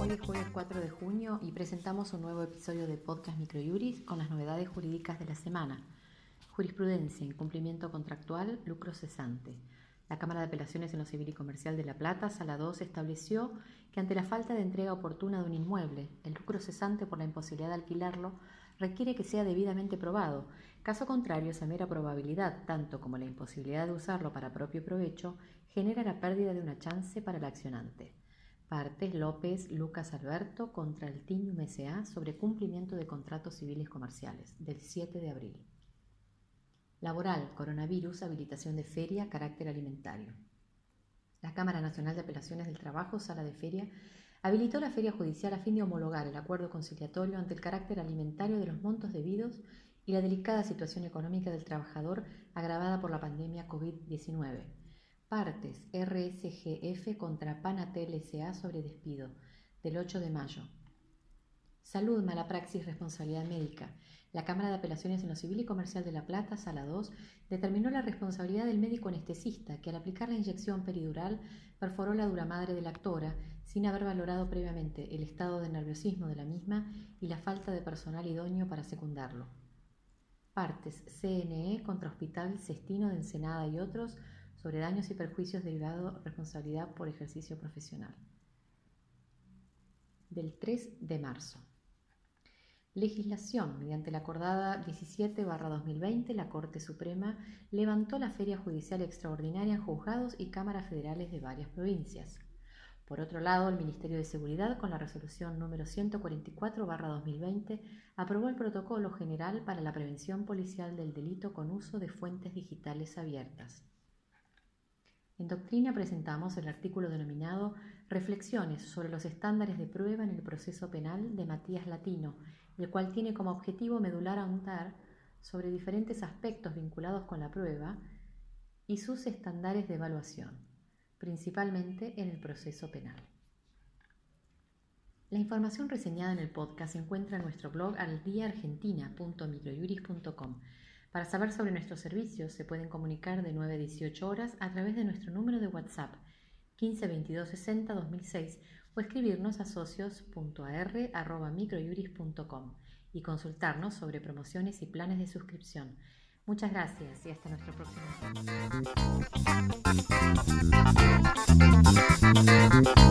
Hoy es jueves 4 de junio y presentamos un nuevo episodio de Podcast Microjuris con las novedades jurídicas de la semana. Jurisprudencia, incumplimiento contractual, lucro cesante. La Cámara de Apelaciones en lo Civil y Comercial de La Plata, Sala 2, estableció que ante la falta de entrega oportuna de un inmueble, el lucro cesante por la imposibilidad de alquilarlo requiere que sea debidamente probado. Caso contrario, esa mera probabilidad, tanto como la imposibilidad de usarlo para propio provecho, genera la pérdida de una chance para el accionante. Partes López Lucas Alberto contra el Tinium S.A. sobre cumplimiento de contratos civiles comerciales del 7 de abril. Laboral, coronavirus, habilitación de feria, carácter alimentario. La Cámara Nacional de Apelaciones del Trabajo, Sala de Feria, habilitó la feria judicial a fin de homologar el acuerdo conciliatorio ante el carácter alimentario de los montos debidos y la delicada situación económica del trabajador agravada por la pandemia COVID-19 Partes RSGF contra Panatel S.A. sobre despido del 8 de mayo. Salud, mala praxis, responsabilidad médica. La Cámara de Apelaciones en lo Civil y Comercial de La Plata, Sala 2, determinó la responsabilidad del médico anestesista que al aplicar la inyección peridural perforó la dura madre de la actora sin haber valorado previamente el estado de nerviosismo de la misma y la falta de personal idóneo para secundarlo. Partes CNE contra Hospital Cestino de Ensenada y otros sobre daños y perjuicios derivados responsabilidad por ejercicio profesional. Del 3 de marzo. Legislación. Mediante la acordada 17-2020, la Corte Suprema levantó la feria judicial extraordinaria en juzgados y cámaras federales de varias provincias. Por otro lado, el Ministerio de Seguridad, con la resolución número 144-2020, aprobó el protocolo general para la prevención policial del delito con uso de fuentes digitales abiertas. En doctrina presentamos el artículo denominado Reflexiones sobre los estándares de prueba en el proceso penal de Matías Latino, el cual tiene como objetivo medular ahondar sobre diferentes aspectos vinculados con la prueba y sus estándares de evaluación, principalmente en el proceso penal. La información reseñada en el podcast se encuentra en nuestro blog aldiaargentina.microjuris.com para saber sobre nuestros servicios se pueden comunicar de 9 a 18 horas a través de nuestro número de WhatsApp 15 22 60 2006 o escribirnos a socios.ar.microjuris.com y consultarnos sobre promociones y planes de suscripción. Muchas gracias y hasta nuestro próximo encuentro.